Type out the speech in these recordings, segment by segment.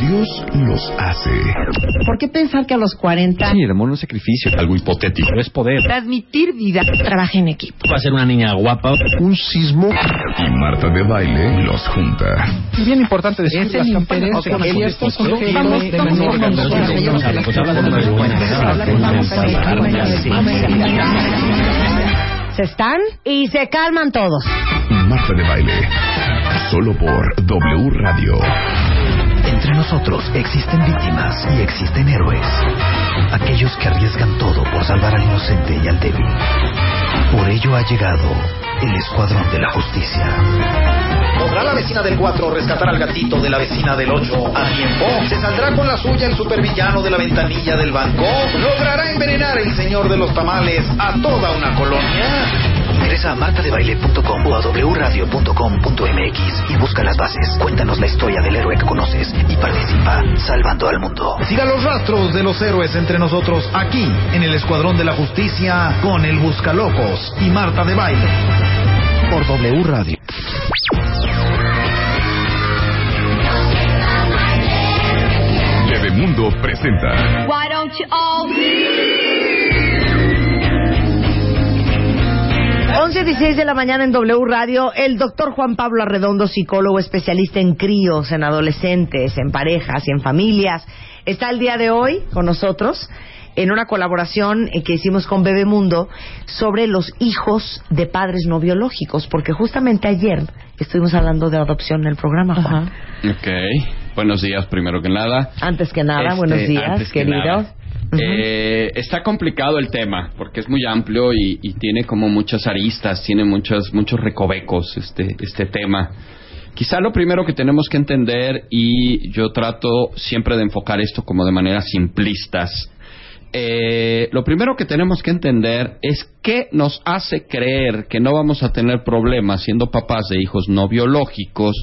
Dios los hace. ¿Por qué pensar que a los 40 Sí, el amor no es sacrificio, algo hipotético. Es poder. transmitir vida trabaja en equipo? Va a ser una niña guapa. Un sismo y Marta de baile los junta. Bien importante decir Es sujetos Vamos, Se están y se calman todos. Marta de baile. Solo por W Radio. Entre nosotros existen víctimas y existen héroes. Aquellos que arriesgan todo por salvar al inocente y al débil. Por ello ha llegado el Escuadrón de la Justicia. ¿Podrá la vecina del 4 rescatar al gatito de la vecina del 8 a tiempo? ¿Se saldrá con la suya el supervillano de la ventanilla del banco? ¿Logrará envenenar el señor de los tamales a toda una colonia? Ingresa a martadebaile.com o a wradio.com.mx y busca las bases. Cuéntanos la historia del héroe que conoces y participa salvando al mundo. Siga los rastros de los héroes entre nosotros aquí en el Escuadrón de la Justicia con el Buscalocos y Marta de Baile. Por W Radio. Bebemundo presenta. Why don't you all 11 16 de la mañana en W Radio, el doctor Juan Pablo Arredondo, psicólogo especialista en críos, en adolescentes, en parejas y en familias, está el día de hoy con nosotros en una colaboración que hicimos con Bebemundo sobre los hijos de padres no biológicos, porque justamente ayer estuvimos hablando de adopción en el programa, Juan. Ok. Buenos días, primero que nada. Antes que nada, Este, buenos días, antes que querido. nada. Eh, está complicado el tema porque es muy amplio y, y tiene como muchas aristas, tiene muchos muchos recovecos este este tema. Quizá lo primero que tenemos que entender y yo trato siempre de enfocar esto como de maneras simplistas. Eh, lo primero que tenemos que entender es qué nos hace creer que no vamos a tener problemas siendo papás de hijos no biológicos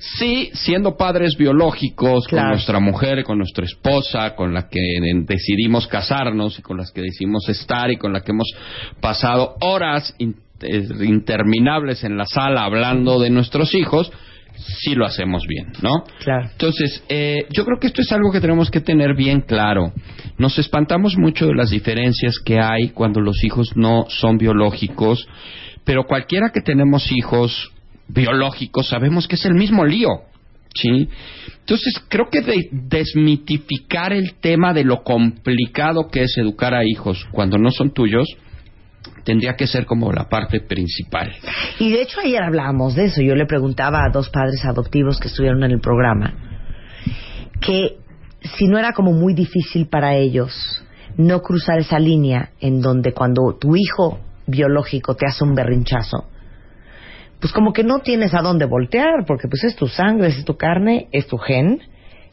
Sí, siendo padres biológicos con nuestra mujer, con nuestra esposa, con la que decidimos casarnos y con las que decidimos estar y con la que hemos pasado horas eh, interminables en la sala hablando de nuestros hijos, sí lo hacemos bien, ¿no? Claro. Entonces, eh, yo creo que esto es algo que tenemos que tener bien claro. Nos espantamos mucho de las diferencias que hay cuando los hijos no son biológicos, pero cualquiera que tenemos hijos biológicos sabemos que es el mismo lío. ¿Sí? Entonces, creo que de- desmitificar el tema de lo complicado que es educar a hijos cuando no son tuyos tendría que ser como la parte principal. Y de hecho ayer hablábamos de eso. Yo le preguntaba a dos padres adoptivos que estuvieron en el programa que si no era como muy difícil para ellos no cruzar esa línea en donde cuando tu hijo biológico te hace un berrinchazo, pues como que no tienes a dónde voltear, porque pues es tu sangre, es tu carne, es tu gen.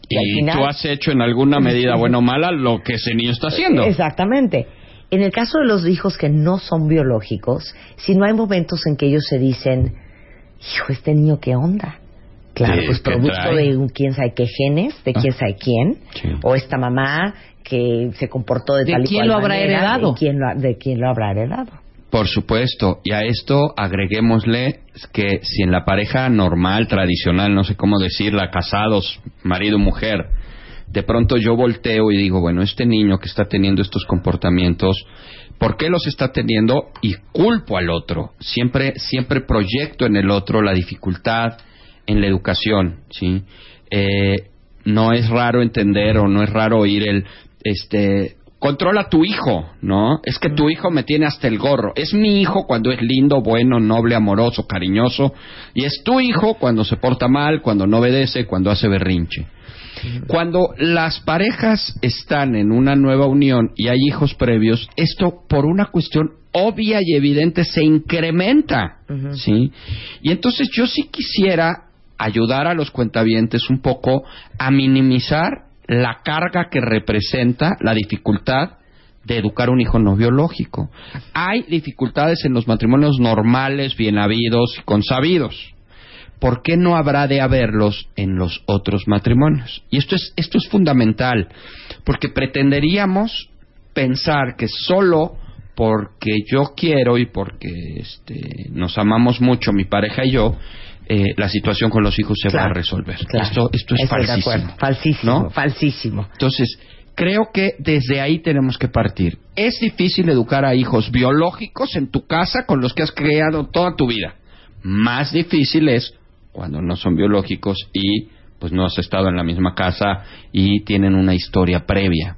Y, al final- tú has hecho en alguna medida, buena o mala, lo que ese niño está haciendo. Exactamente. En el caso de los hijos que no son biológicos, si no hay momentos en que ellos se dicen, hijo, este niño, ¿qué onda? Claro, pues ¿qué producto trae? de un quién sabe qué genes, de quién sabe quién, Sí. o esta mamá que se comportó de, ¿De tal y quién cual lo habrá manera, heredado? De quién, lo, ha- de quién lo habrá heredado. Por supuesto, y a esto agreguémosle que si en la pareja normal, tradicional, no sé cómo decirla, casados, marido, mujer, de pronto yo volteo y digo, bueno, este niño que está teniendo estos comportamientos, ¿por qué los está teniendo? Y culpo al otro. Siempre, siempre proyecto en el otro la dificultad en la educación, ¿sí? Eh, no es raro entender o no es raro oír el, este, controla a tu hijo, ¿no? Es que tu hijo me tiene hasta el gorro. Es mi hijo cuando es lindo, bueno, noble, amoroso, cariñoso. Y es tu hijo cuando se porta mal, cuando no obedece, cuando hace berrinche. Cuando las parejas están en una nueva unión y hay hijos previos, esto por una cuestión obvia y evidente se incrementa, ¿sí? Y entonces yo sí quisiera ayudar a los cuentavientes un poco a minimizar la carga que representa la dificultad de educar un hijo no biológico. Hay dificultades en los matrimonios normales, bien habidos y consabidos. ¿Por qué no habrá de haberlos en los otros matrimonios? Y esto es, esto es fundamental, porque pretenderíamos pensar que solo porque yo quiero y porque este, nos amamos mucho, mi pareja y yo, eh, la situación con los hijos se va a resolver. claro. Esto, esto es Estoy falsísimo. Falsísimo, ¿no? falsísimo. Entonces, creo que desde ahí tenemos que partir. Es difícil educar a hijos biológicos en tu casa con los que has creado toda tu vida. Más difícil es cuando no son biológicos y pues no has estado en la misma casa y tienen una historia previa.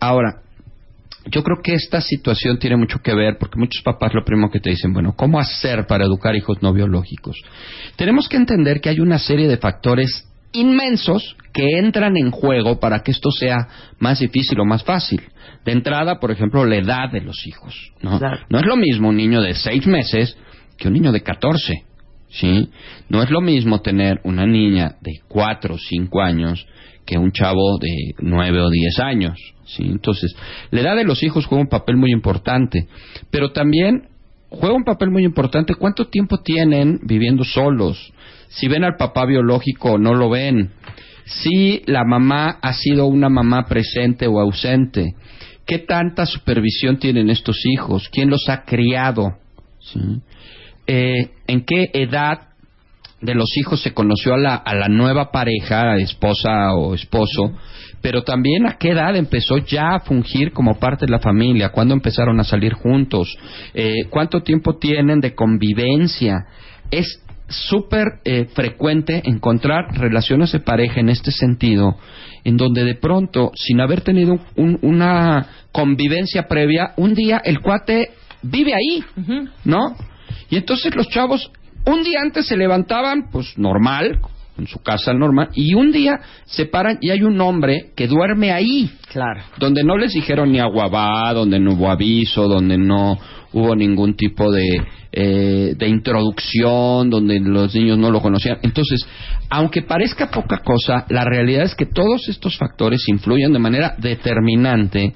Ahora, yo creo que esta situación tiene mucho que ver porque muchos papás lo primero que te dicen, bueno, ¿cómo hacer para educar hijos no biológicos? Tenemos que entender que hay una serie de factores inmensos que entran en juego para que esto sea más difícil o más fácil. De entrada, por ejemplo, la edad de los hijos. ¿no? Claro. no es lo mismo un niño de seis meses que un niño de 14. ¿sí? No es lo mismo tener una niña de cuatro o cinco años que un chavo de nueve o diez años. ¿sí? Entonces, la edad de los hijos juega un papel muy importante, pero también juega un papel muy importante cuánto tiempo tienen viviendo solos, si ven al papá biológico o no lo ven, si la mamá ha sido una mamá presente o ausente, qué tanta supervisión tienen estos hijos, quién los ha criado. Eh, en qué edad de los hijos se conoció a la, a la nueva pareja, esposa o esposo, pero también a qué edad empezó ya a fungir como parte de la familia, cuándo empezaron a salir juntos, eh, cuánto tiempo tienen de convivencia. Es súper eh, frecuente encontrar relaciones de pareja en este sentido, en donde de pronto, sin haber tenido un- una convivencia previa, un día el cuate vive ahí, ¿no? Y entonces los chavos un día antes se levantaban, pues normal, en su casa normal, y un día se paran y hay un hombre que duerme ahí, Claro. donde no les dijeron ni agua va, donde no hubo aviso, donde no hubo ningún tipo de, eh, de introducción, donde los niños no lo conocían. Entonces, aunque parezca poca cosa, la realidad es que todos estos factores influyen de manera determinante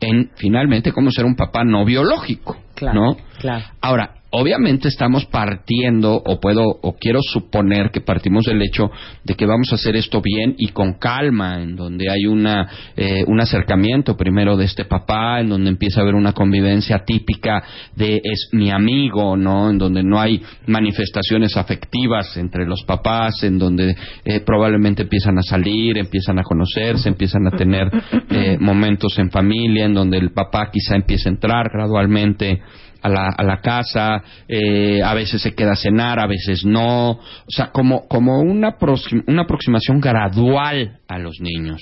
en finalmente cómo ser un papá no biológico, Claro, ¿no? claro. Ahora, obviamente estamos partiendo, o puedo, o quiero suponer que partimos del hecho de que vamos a hacer esto bien y con calma, en donde hay una, eh, un acercamiento primero de este papá, en donde empieza a haber una convivencia típica de es mi amigo, ¿no? En donde no hay manifestaciones afectivas entre los papás, en donde eh, probablemente empiezan a salir, empiezan a conocerse, empiezan a tener eh, momentos en familia, en donde el papá quizá empieza a entrar gradualmente a la, a la casa, eh, a veces se queda a cenar, a veces no, o sea, como, como una, una aproximación gradual a los niños.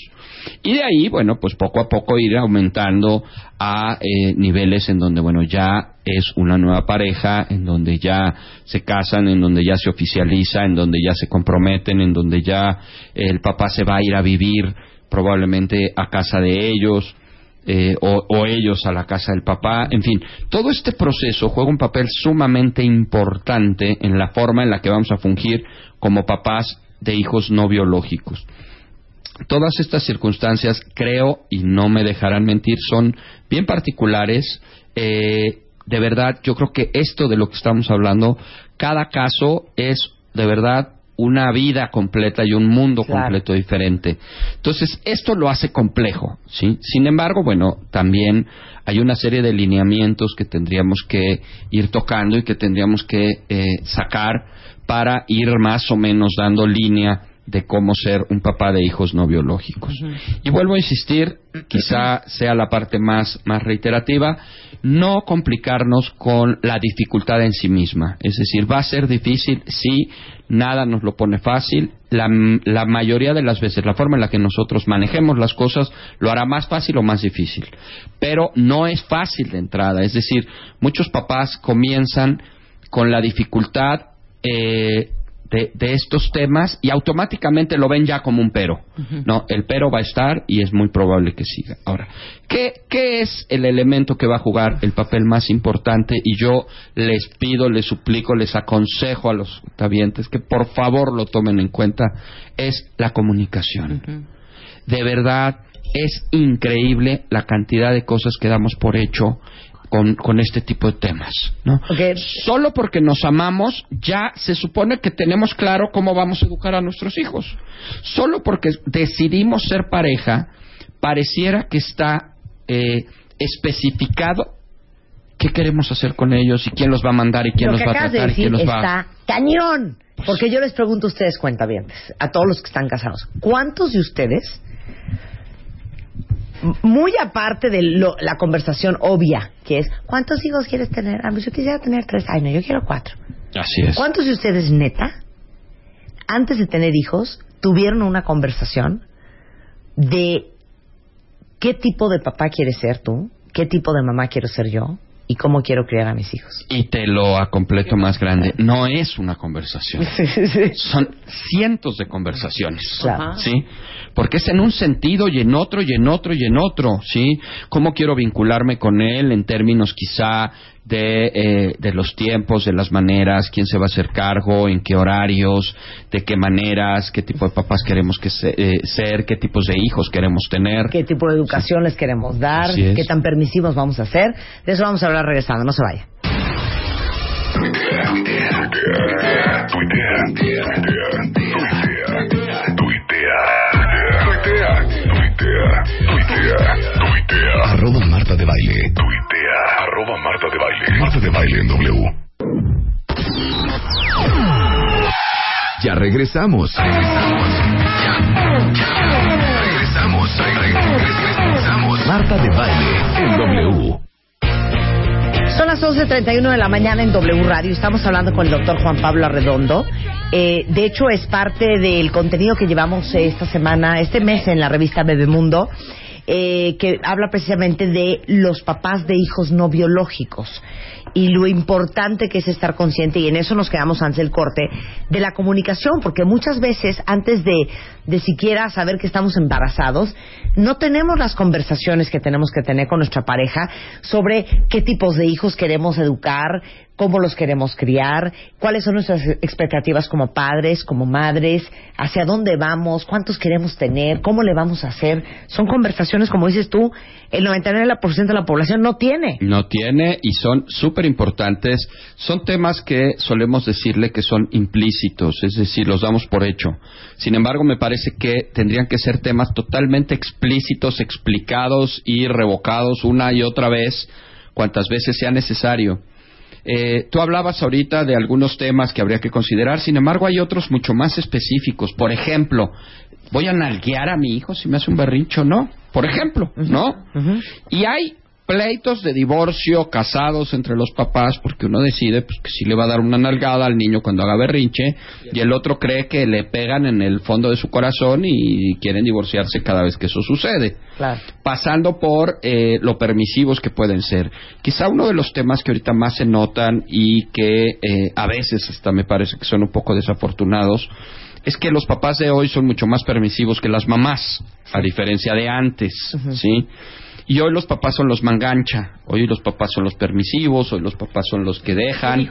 Y de ahí, bueno, pues poco a poco ir aumentando a eh, niveles en donde, bueno, ya es una nueva pareja, en donde ya se casan, en donde ya se oficializa, en donde ya se comprometen, en donde ya el papá se va a ir a vivir probablemente a casa de ellos, eh, o, o ellos a la casa del papá, en fin, todo este proceso juega un papel sumamente importante en la forma en la que vamos a fungir como papás de hijos no biológicos. Todas estas circunstancias, creo, y no me dejarán mentir, son bien particulares. Eh, de verdad, yo creo que esto de lo que estamos hablando, cada caso es de verdad una vida completa y un mundo Claro. completo diferente. Entonces, esto lo hace complejo, ¿sí? Sin embargo, bueno, también hay una serie de lineamientos que tendríamos que ir tocando y que tendríamos que eh, sacar para ir más o menos dando línea de cómo ser un papá de hijos no biológicos. Y vuelvo a insistir, quizá sea la parte más, más reiterativa, no complicarnos con la dificultad en sí misma. Es decir, va a ser difícil, sí, nada nos lo pone fácil. La, la mayoría de las veces, la forma en la que nosotros manejemos las cosas lo hará más fácil o más difícil. Pero no es fácil de entrada. Es decir, muchos papás comienzan con la dificultad eh, de, de estos temas y automáticamente lo ven ya como un pero. No, el pero va a estar y es muy probable que siga. Ahora, ¿qué, ¿qué es el elemento que va a jugar el papel más importante? Y yo les pido, les suplico, les aconsejo a los tabientes que por favor lo tomen en cuenta, es la comunicación. De verdad, es increíble la cantidad de cosas que damos por hecho con, con este tipo de temas, ¿no? Solo porque nos amamos, ya se supone que tenemos claro cómo vamos a educar a nuestros hijos. Solo porque decidimos ser pareja, pareciera que está eh, especificado qué queremos hacer con ellos y quién los va a mandar y quién Lo los va a acabas de tratar y quién los va a... está cañón. Porque yo les pregunto a ustedes, cuentavientes, a todos los que están casados, ¿cuántos de ustedes, muy aparte de lo- la conversación obvia, que es, ¿cuántos hijos quieres tener? Ah, pues yo quisiera tener tres. Ay, no, yo quiero cuatro. Así es. ¿Cuántos de ustedes, neta, antes de tener hijos, tuvieron una conversación de qué tipo de papá quieres ser tú, qué tipo de mamá quiero ser yo y cómo quiero criar a mis hijos? Y te lo a completo más grande. No es una conversación. Son cientos de conversaciones. Claro. ¿Sí? Porque es en un sentido y en otro y en otro y en otro. ¿Sí? ¿Cómo quiero vincularme con él en términos quizá de, eh, de los tiempos, de las maneras, quién se va a hacer cargo, en qué horarios, de qué maneras, qué tipo de papás queremos que se- eh, ser, qué tipos de hijos queremos tener. qué tipo de educación les queremos dar, qué tan permisivos vamos a ser. De eso vamos a hablar regresando, no se vaya. Tuitea, tuitea, tuitea, tuitea, tuitea, tuitea, tuitea. Arroba Marta de Baile. Tuitea, arroba Marta de Baile. Marta de Baile en W. Ya regresamos. Regresamos. Regresamos. Regresamos. Marta de Baile en W. Son las 11.31 de la mañana en W Radio. Estamos hablando con el doctor Juan Pablo Arredondo. Eh, de hecho, es parte del contenido que llevamos eh, esta semana, este mes en la revista Bebemundo, eh, que habla precisamente de los papás de hijos no biológicos y lo importante que es estar consciente, y en eso nos quedamos antes del corte, de la comunicación, porque muchas veces antes de, de siquiera saber que estamos embarazados, no tenemos las conversaciones que tenemos que tener con nuestra pareja sobre qué tipos de hijos queremos educar, cómo los queremos criar, cuáles son nuestras expectativas como padres, como madres, hacia dónde vamos, cuántos queremos tener, cómo le vamos a hacer. Son conversaciones, como dices tú, el 99% de la población no tiene. No tiene y son súper importantes. Son temas que solemos decirle que son implícitos, es decir, los damos por hecho. Sin embargo, me parece que tendrían que ser temas totalmente explícitos, explicados y revocados una y otra vez, cuantas veces sea necesario. Eh, tú hablabas ahorita de algunos temas que habría que considerar, sin embargo hay otros mucho más específicos. Por ejemplo, ¿voy a nalguear a mi hijo si me hace un berrincho? No. Por ejemplo, ¿no? Y hay pleitos de divorcio casados entre los papás porque uno decide pues, que sí le va a dar una nalgada al niño cuando haga berrinche y el otro cree que le pegan en el fondo de su corazón y quieren divorciarse cada vez que eso sucede Claro. pasando por eh, lo permisivos que pueden ser. Quizá uno de los temas que ahorita más se notan y que eh, a veces hasta me parece que son un poco desafortunados es que los papás de hoy son mucho más permisivos que las mamás, a diferencia de antes, ¿sí? Y hoy los papás son los mangancha, hoy los papás son los permisivos, hoy los papás son los que dejan.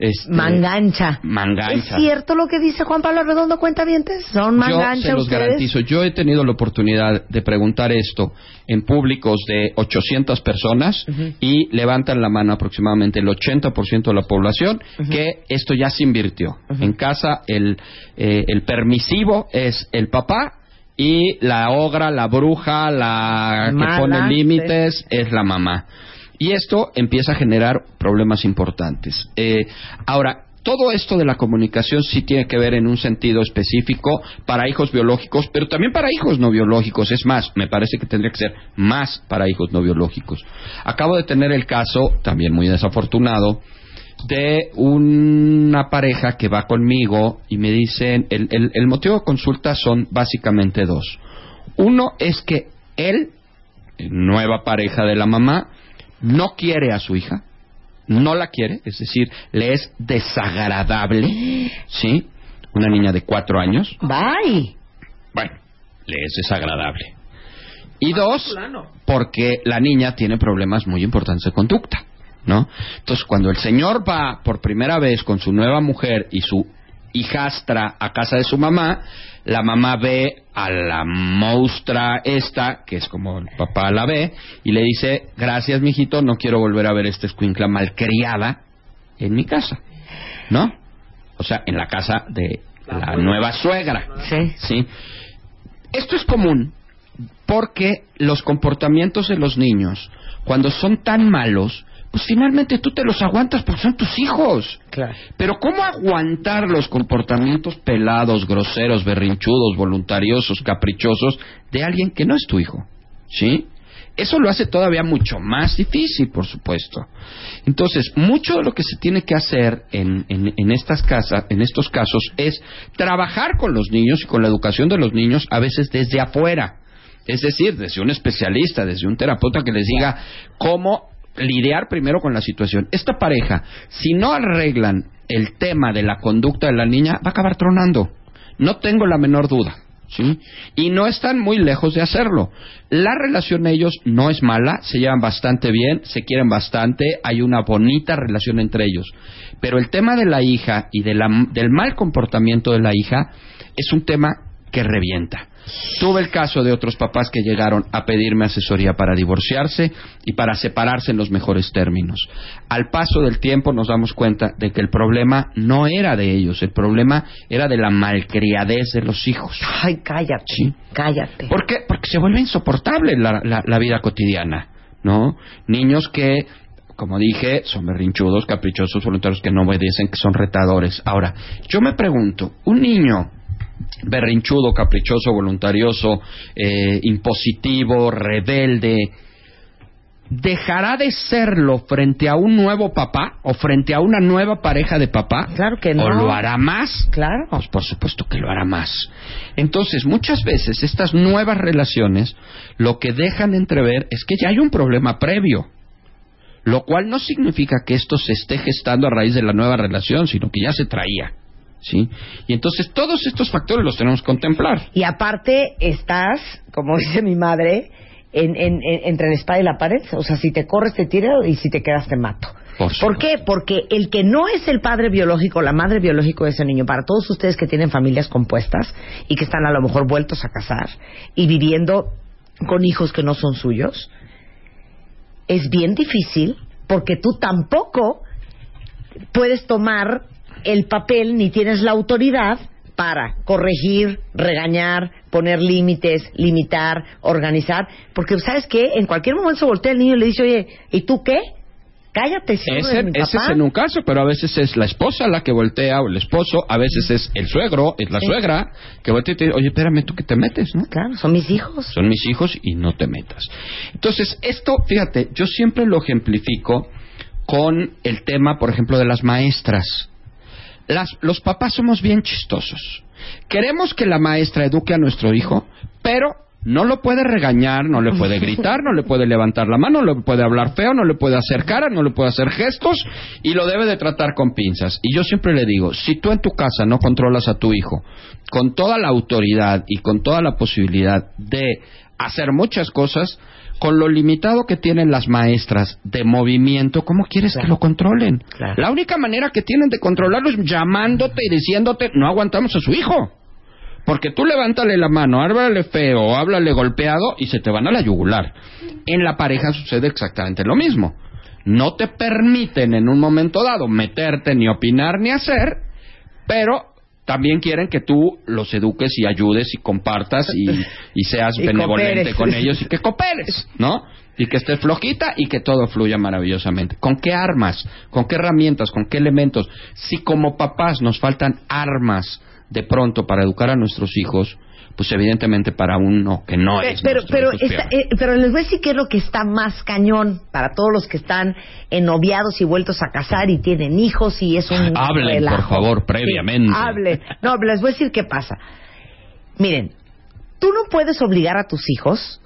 Este, Mangancha. Mangancha. ¿Es cierto lo que dice Juan Pablo Redondo Cuentavientes? ¿Son Yo mangancha se los ustedes? garantizo. Yo he tenido la oportunidad de preguntar esto en públicos de 800 personas y levantan la mano aproximadamente el 80% de la población que esto ya se invirtió. En casa el, eh, el permisivo es el papá y la ogra, la bruja, la Mala, que pone límites es la mamá. Y esto empieza a generar problemas importantes. Eh, ahora, todo esto de la comunicación sí tiene que ver en un sentido específico para hijos biológicos, pero también para hijos no biológicos. Es más, me parece que tendría que ser más para hijos no biológicos. Acabo de tener el caso, también muy desafortunado, de una pareja que va conmigo y me dicen, el, el- el motivo de consulta son básicamente dos. Uno es que él, nueva pareja de la mamá, no quiere a su hija, no la quiere, es decir, le es desagradable, ¿sí? una niña de cuatro años, Bye. bueno, le es desagradable. Y dos, porque la niña tiene problemas muy importantes de conducta, ¿no? Entonces, cuando el señor va por primera vez con su nueva mujer y su hijastra a casa de su mamá, la mamá ve a la monstrua esta, que es como el papá la ve, y le dice, gracias, mijito, no quiero volver a ver esta escuincla malcriada en mi casa, ¿no? O sea, en la casa de la nueva suegra. Sí. ¿sí? Esto es común porque los comportamientos de los niños, cuando son tan malos, pues finalmente tú te los aguantas porque son tus hijos. Claro. Pero ¿cómo aguantar los comportamientos pelados, groseros, berrinchudos, voluntariosos, caprichosos de alguien que no es tu hijo? ¿Sí? Eso lo hace todavía mucho más difícil, por supuesto. Entonces, mucho de lo que se tiene que hacer en, en, en estas casas, en estos casos, es trabajar con los niños y con la educación de los niños, a veces desde afuera. Es decir, desde un especialista, desde un terapeuta que les diga cómo lidiar primero con la situación. Esta pareja, si no arreglan el tema de la conducta de la niña, va a acabar tronando. No tengo la menor duda. ¿Sí? Y no están muy lejos de hacerlo. La relación ellos no es mala, se llevan bastante bien, se quieren bastante, hay una bonita relación entre ellos. Pero el tema de la hija y de del mal comportamiento de la hija es un tema que revienta. Tuve el caso de otros papás que llegaron a pedirme asesoría para divorciarse y para separarse en los mejores términos. Al paso del tiempo nos damos cuenta de que el problema no era de ellos, el problema era de la malcriadez de los hijos. Ay, cállate. Sí. Cállate. ¿Por qué? Porque se vuelve insoportable la, la- la vida cotidiana, ¿no? Niños que, como dije, son berrinchudos, caprichosos, voluntarios que no obedecen, que son retadores. Ahora, yo me pregunto, un niño berrinchudo, caprichoso, voluntarioso, eh, impositivo, rebelde, ¿dejará de serlo frente a un nuevo papá o frente a una nueva pareja de papá? Claro que no. ¿O lo hará más? Claro. Pues por supuesto que lo hará más. Entonces, muchas veces estas nuevas relaciones lo que dejan entrever es que ya hay un problema previo. Lo cual no significa que esto se esté gestando a raíz de la nueva relación, sino que ya se traía. ¿Sí? Y entonces todos estos factores los tenemos que contemplar. Y aparte estás, como dice mi madre, en, en- en- entre la espada y la pared. O sea, si te corres te tiro y si te quedas te mato. Por ¿Por qué? Porque el que no es el padre biológico, la madre biológico de ese niño, para todos ustedes que tienen familias compuestas y que están a lo mejor vueltos a casar y viviendo con hijos que no son suyos, es bien difícil porque tú tampoco puedes tomar el papel ni tienes la autoridad para corregir, regañar, poner límites, limitar, organizar, porque sabes qué, en cualquier momento se voltea el niño y le dice, oye, ¿y tú qué? Cállate, si Ese, eres mi ese papá. es en un caso, pero a veces es la esposa la que voltea o el esposo, a veces es el suegro, es la suegra, que voltea y te dice, oye, espérame, tú que te metes, ¿no? Claro, son mis hijos. Son mis hijos y no te metas. Entonces, esto, fíjate, yo siempre lo ejemplifico con el tema, por ejemplo, de las maestras. Las, los papás somos bien chistosos. Queremos que la maestra eduque a nuestro hijo, pero no lo puede regañar, no le puede gritar, no le puede levantar la mano, no le puede hablar feo, no le puede hacer cara, no le puede hacer gestos y lo debe de tratar con pinzas. Y yo siempre le digo, si tú en tu casa no controlas a tu hijo con toda la autoridad y con toda la posibilidad de hacer muchas cosas, con lo limitado que tienen las maestras de movimiento, ¿cómo quieres que lo controlen? Claro. La única manera que tienen de controlarlo es llamándote y diciéndote, no aguantamos a su hijo. Porque tú levántale la mano, háblale feo, háblale golpeado y se te van a la yugular. En la pareja sucede exactamente lo mismo. No te permiten en un momento dado meterte ni opinar ni hacer, pero también quieren que tú los eduques y ayudes y compartas y, y seas Y benevolente cooperes. con ellos y que cooperes, ¿no? Y que estés flojita y que todo fluya maravillosamente. ¿Con qué armas? ¿Con qué herramientas? ¿Con qué elementos? Si como papás nos faltan armas de pronto para educar a nuestros hijos, pues evidentemente para uno que no es. pero, pero, está- eh, pero les voy a decir qué es lo que está más cañón para todos los que están ennoviados y vueltos a casar y tienen hijos y es un Hablen, relajo. por favor, previamente. Sí, hablen. No, les voy a decir qué pasa. Miren, tú no puedes obligar a tus hijos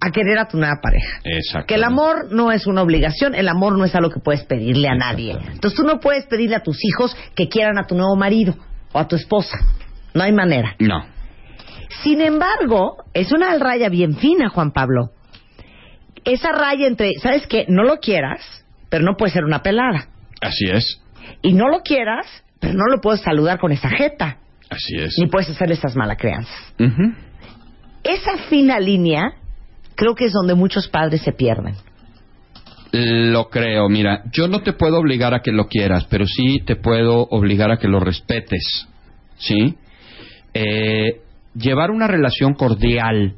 a querer a tu nueva pareja. Exacto. Que el amor no es una obligación, el amor no es algo que puedes pedirle a nadie. Entonces tú no puedes pedirle a tus hijos que quieran a tu nuevo marido. o a tu esposa. No hay manera. No. Sin embargo, es una raya bien fina, Juan Pablo. Esa raya entre, ¿sabes qué? No lo quieras, pero no puede ser una pelada. Así es. Y no lo quieras, pero no lo puedes saludar con esa jeta. Así es. Ni puedes hacerle esas malas crianzas. Ujú. Esa fina línea creo que es donde muchos padres se pierden. Lo creo, mira, yo no te puedo obligar a que lo quieras, pero sí te puedo obligar a que lo respetes, ¿sí? Eh, llevar una relación cordial,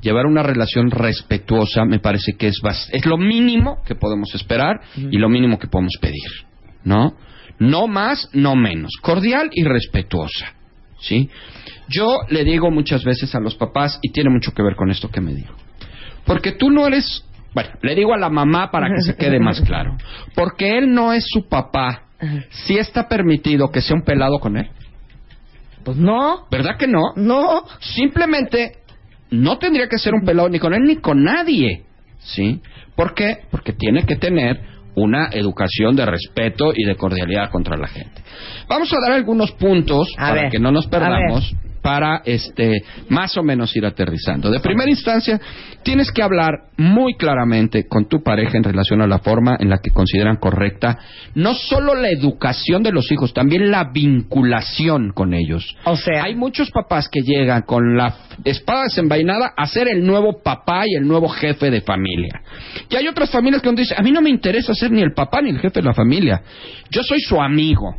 llevar una relación respetuosa, me parece que es, es lo mínimo que podemos esperar y lo mínimo que podemos pedir, ¿no? No más, no menos, cordial y respetuosa, ¿sí? Yo le digo muchas veces a los papás, y tiene mucho que ver con esto que me dijo, porque tú no eres, bueno, le digo a la mamá para que se quede más claro, porque él no es su papá, si está permitido que sea un pelado con él, Pues no, ¿verdad que no? no. Simplemente no tendría que ser un pelado ni con él ni con nadie, ¿sí? ¿Por qué? Porque tiene que tener una educación de respeto y de cordialidad contra la gente. Vamos a dar algunos puntos A para ver, que no nos perdamos para este más o menos ir aterrizando. De primera instancia, tienes que hablar muy claramente con tu pareja en relación a la forma en la que consideran correcta no solo la educación de los hijos, también la vinculación con ellos. O sea, Hay muchos papás que llegan con la espada desenvainada a ser el nuevo papá y el nuevo jefe de familia. Y hay otras familias que donde dicen, a mí no me interesa ser ni el papá ni el jefe de la familia. Yo soy su amigo.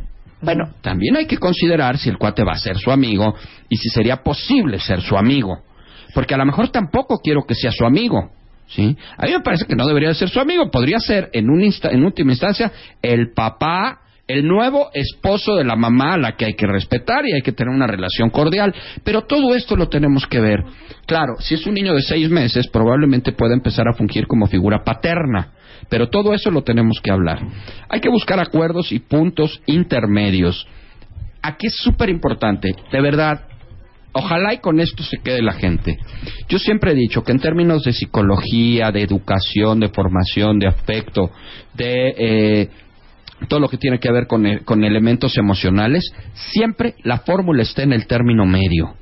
Bueno, también hay que considerar si el cuate va a ser su amigo y si sería posible ser su amigo. Porque a lo mejor tampoco quiero que sea su amigo. ¿sí? A mí me parece que no debería de ser su amigo. Podría ser, en, un insta- en última instancia, el papá, el nuevo esposo de la mamá a la que hay que respetar y hay que tener una relación cordial. Pero todo esto lo tenemos que ver. Claro, si es un niño de seis meses, probablemente pueda empezar a fungir como figura paterna. Pero todo eso lo tenemos que hablar. Hay que buscar acuerdos y puntos intermedios. Aquí es súper importante, de verdad, ojalá y con esto se quede la gente. Yo siempre he dicho que en términos de psicología, de educación, de formación, de afecto, de eh, todo lo que tiene que ver con, e- con elementos emocionales, siempre la fórmula está en el término medio.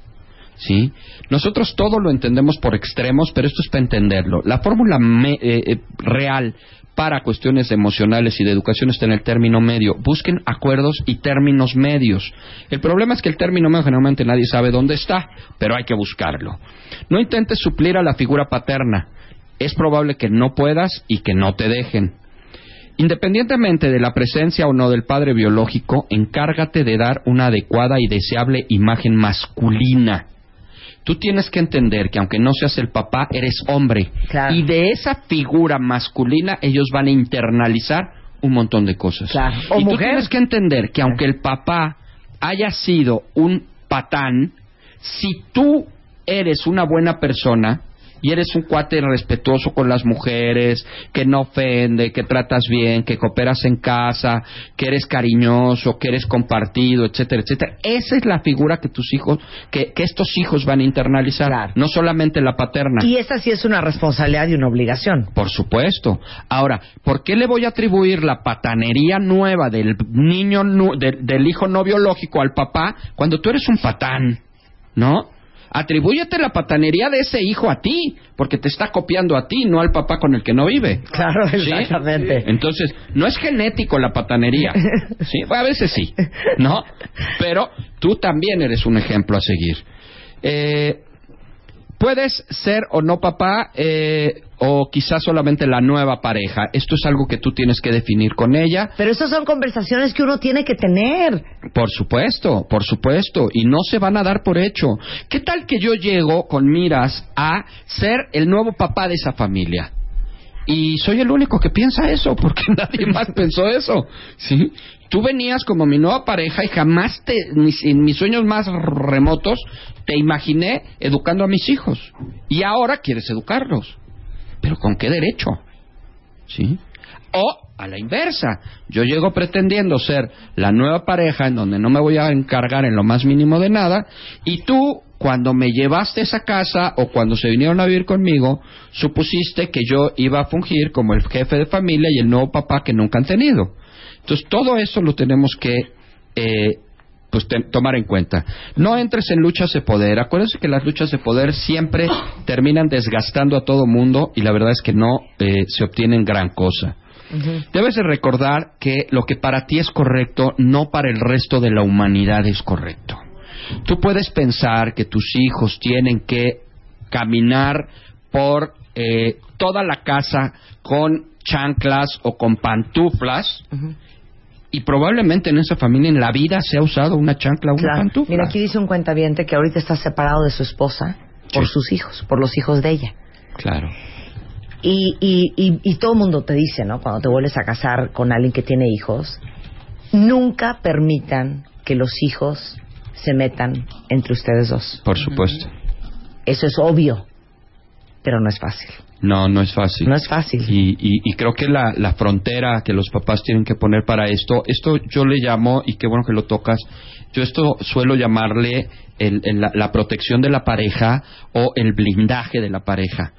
¿Sí? Nosotros todo lo entendemos por extremos, pero esto es para entenderlo. La fórmula me- eh, eh, real para cuestiones emocionales y de educación está en el término medio. Busquen acuerdos y términos medios. El problema es que el término medio generalmente nadie sabe dónde está, pero hay que buscarlo. No intentes suplir a la figura paterna. Es probable que no puedas y que no te dejen. Independientemente de la presencia o no del padre biológico, encárgate de dar una adecuada y deseable imagen masculina. Tú tienes que entender que aunque no seas el papá, eres hombre. Claro. Y de esa figura masculina ellos van a internalizar un montón de cosas. Claro. O y tú tienes que entender que aunque el papá haya sido un patán, si tú eres una buena persona y eres un cuate respetuoso con las mujeres, que no ofende, que tratas bien, que cooperas en casa, que eres cariñoso, que eres compartido, etcétera, etcétera. Esa es la figura que tus hijos, que, que estos hijos van a internalizar, Claro. no solamente la paterna. y esa sí es una responsabilidad y una obligación. Por supuesto. Ahora, ¿por qué le voy a atribuir la patanería nueva del niño, nu- de- del hijo no biológico al papá cuando tú eres un patán? ¿No? Atribúyete la patanería de ese hijo a ti, porque te está copiando a ti, no al papá con el que no vive. Claro, ¿Sí? exactamente. Entonces, no es genético la patanería. Sí, a veces sí, ¿no? Pero tú también eres un ejemplo a seguir. Eh, puedes ser o no papá, eh, o quizás solamente la nueva pareja. Esto es algo que tú tienes que definir con ella. Pero esas son conversaciones que uno tiene que tener. Por supuesto, por supuesto, y no se van a dar por hecho. ¿Qué tal que yo llego con miras a ser el nuevo papá de esa familia? Y soy el único que piensa eso, porque nadie más pensó eso, ¿sí? Tú venías como mi nueva pareja y jamás te, en mis sueños más remotos, te imaginé educando a mis hijos. Y ahora quieres educarlos. ¿Pero con qué derecho? ¿Sí? O a la inversa, yo llego pretendiendo ser la nueva pareja en donde no me voy a encargar en lo más mínimo de nada y tú cuando me llevaste a esa casa o cuando se vinieron a vivir conmigo, supusiste que yo iba a fungir como el jefe de familia y el nuevo papá que nunca han tenido. Entonces todo eso lo tenemos que eh, pues te- tomar en cuenta. No entres en luchas de poder. Acuérdense que las luchas de poder siempre terminan desgastando a todo mundo y la verdad es que no eh, se obtienen gran cosa. Debes de recordar que lo que para ti es correcto, no para el resto de la humanidad es correcto. Tú puedes pensar que tus hijos tienen que caminar por eh, toda la casa con chanclas o con pantuflas y probablemente en esa familia en la vida se ha usado una chancla o una pantufla. Mira, aquí dice un cuentaviente que ahorita está separado de su esposa por Sí. sus hijos, por los hijos de ella. Claro. Y, y, y, y todo el mundo te dice, ¿no? Cuando te vuelves a casar con alguien que tiene hijos, nunca permitan que los hijos se metan entre ustedes dos. Por supuesto. Eso es obvio, pero no es fácil. No, no es fácil. No es fácil. Y, y- y creo que la, la frontera que los papás tienen que poner para esto, esto yo le llamo, y qué bueno que lo tocas, yo esto suelo llamarle el- el- la, la protección de la pareja o el blindaje de la pareja.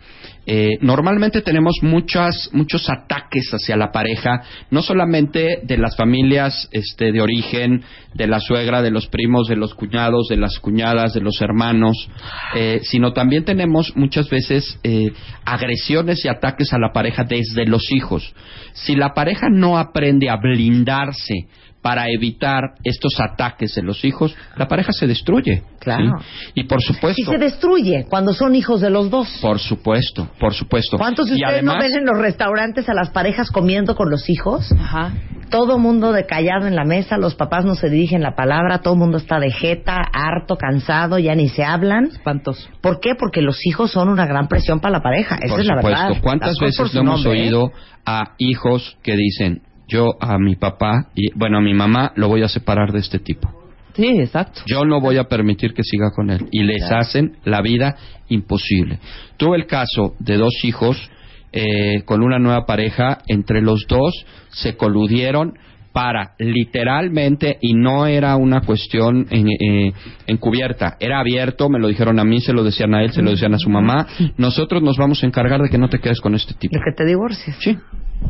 Eh, normalmente tenemos muchas, muchos ataques hacia la pareja, no solamente de las familias este, de origen, de la suegra, de los primos, de los cuñados, de las cuñadas, de los hermanos, eh, sino también tenemos muchas veces eh, agresiones y ataques a la pareja desde los hijos. Si la pareja no aprende a blindarse para evitar estos ataques de los hijos, la pareja se destruye. Claro. ¿sí? Y por Y supuesto, se destruye cuando son hijos de los dos. por supuesto, por supuesto. ¿Cuántos de Y ustedes no además- ven en los restaurantes a las parejas comiendo con los hijos? Ajá. Todo mundo de callado en la mesa, los papás no se dirigen la palabra, todo el mundo está de jeta, harto, cansado, ya ni se hablan. Espantoso. ¿Por qué? Porque los hijos son una gran presión para la pareja. Esa Por es la verdad. ¿Cuántas veces no hemos ¿eh? oído a hijos que dicen, yo a mi papá y bueno, a mi mamá lo voy a separar de este tipo? Sí, exacto. Yo no voy a permitir que siga con él. Y les hacen la vida imposible. Tuve el caso de dos hijos eh, con una nueva pareja. Entre los dos se coludieron para literalmente, y no era una cuestión en- eh, encubierta, era abierto, me lo dijeron a mí, se lo decían a él, se lo decían a su mamá. Nosotros nos vamos a encargar de que no te quedes con este tipo. De que te divorcies. Sí.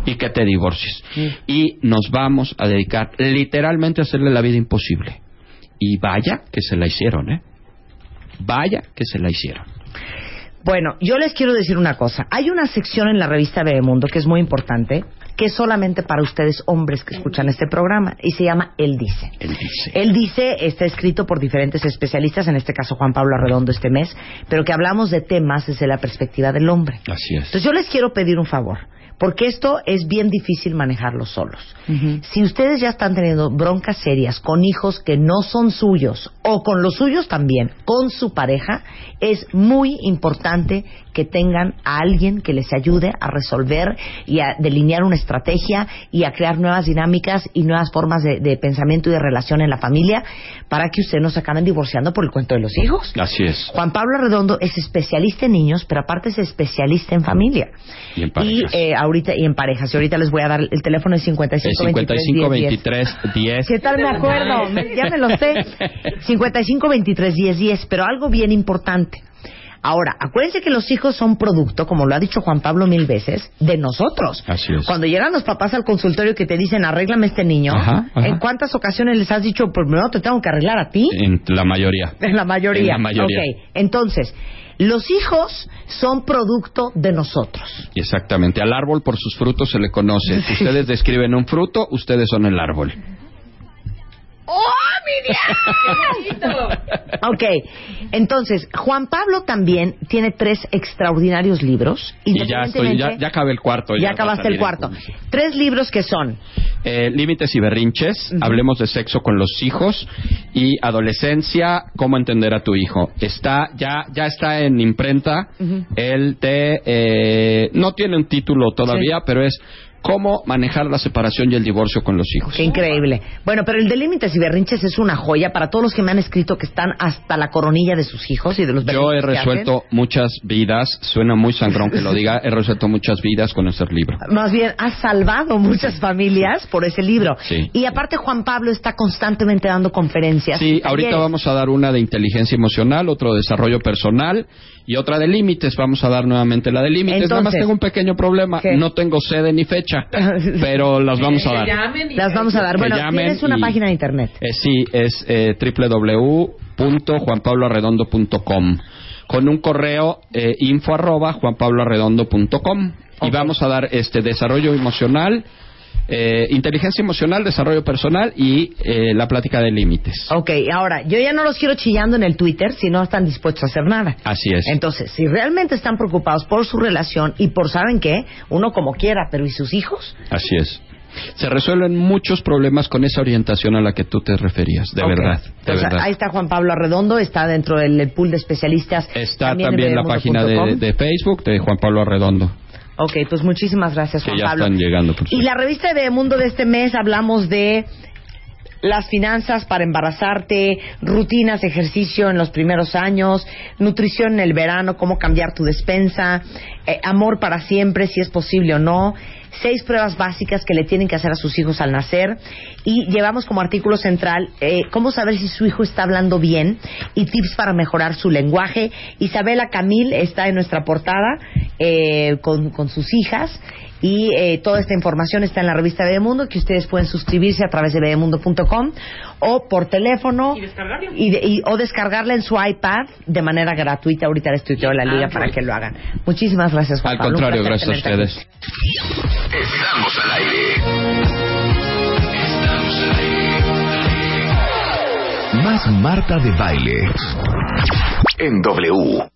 Y que te divorcies. Y nos vamos a dedicar literalmente a hacerle la vida imposible. Y vaya que se la hicieron, ¿eh? Vaya que se la hicieron. Bueno, yo les quiero decir una cosa. Hay una sección en la revista Bebemundo que es muy importante, que es solamente para ustedes hombres que escuchan este programa, y se llama Él Dice. Él dice. Él dice, está escrito por diferentes especialistas, en este caso Juan Pablo Arredondo este mes, pero que hablamos de temas desde la perspectiva del hombre. Así es. Entonces yo les quiero pedir un favor, porque esto es bien difícil manejarlo solos. Si ustedes ya están teniendo broncas serias con hijos que no son suyos o con los suyos también, con su pareja, es muy importante que tengan a alguien que les ayude a resolver y a delinear una estrategia y a crear nuevas dinámicas y nuevas formas de, de pensamiento y de relación en la familia para que ustedes no se acaben divorciando por el cuento de los hijos. Así es. Juan Pablo Arredondo es especialista en niños, pero aparte es especialista en familia. Y en parejas. Y eh, ahorita y en parejas. Y ahorita les voy a dar el teléfono es 55 El 55 23 10 23 10. ¿Qué tal me acuerdo? Ya me lo sé. 55 23 10 10, pero algo bien importante. Ahora, acuérdense que los hijos son producto, como lo ha dicho Juan Pablo mil veces, de nosotros. Así es. Cuando llegan los papás al consultorio que te dicen, arréglame este niño, Ajá, ajá. ¿en cuántas ocasiones les has dicho, primero te tengo que arreglar a ti? En la mayoría. En la mayoría. En la mayoría. Ok, entonces, los hijos son producto de nosotros. Exactamente. Al árbol por sus frutos se le conoce. Ustedes describen un fruto, ustedes son el árbol. ¡Oh, mi Ok, entonces, Juan Pablo también tiene tres extraordinarios libros. Y ya estoy, ya, ya acabé el cuarto. ya acabaste el cuarto. Tres libros que son Eh, límites y berrinches, hablemos de sexo con los hijos y adolescencia, cómo entender a tu hijo. Está ya ya está en imprenta el de eh, no tiene un título todavía, pero es cómo manejar la separación y el divorcio con los hijos. Qué increíble. Bueno, pero el de límites y berrinches es una joya para todos los que me han escrito que están hasta la coronilla de sus hijos y de los Yo he resuelto muchas vidas, suena muy sangrón que lo diga, he resuelto muchas vidas con ese libro. Más bien, ha salvado muchas familias por ese libro. Sí. Y aparte, Juan Pablo está constantemente dando conferencias. Sí, ahorita talleres. vamos a dar una de inteligencia emocional, otro de desarrollo personal y otra de límites. Vamos a dar nuevamente la de límites. Nada más Entonces, tengo un pequeño problema. ¿qué? No tengo sede ni fecha. Fecha, pero las vamos a dar. Las vamos a dar. Bueno, tienes una y- página de internet. Eh, sí, es eh, www.juanpabloarredondo.com con un correo eh, info arroba juanpabloarredondo.com y vamos a dar este desarrollo emocional, eh, inteligencia emocional, desarrollo personal y eh, la plática de límites. Ok, ahora, yo ya no los quiero chillando en el Twitter si no están dispuestos a hacer nada. Así es. Entonces, si realmente están preocupados por su relación y por, ¿saben qué? Uno como quiera, pero ¿y sus hijos? Así es. Se resuelven muchos problemas con esa orientación a la que tú te referías, de verdad, de Entonces, verdad. Ahí está Juan Pablo Arredondo, está dentro del pool de especialistas. Está también la página de Facebook de Juan Pablo Arredondo, Ok, pues muchísimas gracias, que Juan ya Pablo. están llegando. por Y la revista de Mundo de este mes hablamos de las finanzas para embarazarte, rutinas, ejercicio en los primeros años, nutrición en el verano, cómo cambiar tu despensa, eh, amor para siempre, si es posible o no, seis pruebas básicas que le tienen que hacer a sus hijos al nacer y llevamos como artículo central eh, cómo saber si su hijo está hablando bien y tips para mejorar su lenguaje. Isabela Camil está en nuestra portada eh, con, con sus hijas y eh, toda esta información está en la revista Bebemundo que ustedes pueden suscribirse a través de bebemundo.com o por teléfono y de- y- o descargarla en su iPad de manera gratuita. Ahorita les tuiteo la liga para que lo hagan. Muchísimas gracias, Juan Al Pablo. Contrario, gracias a aquí. ustedes. Estamos al aire. Estamos al aire. Más Marta de Baile. En W.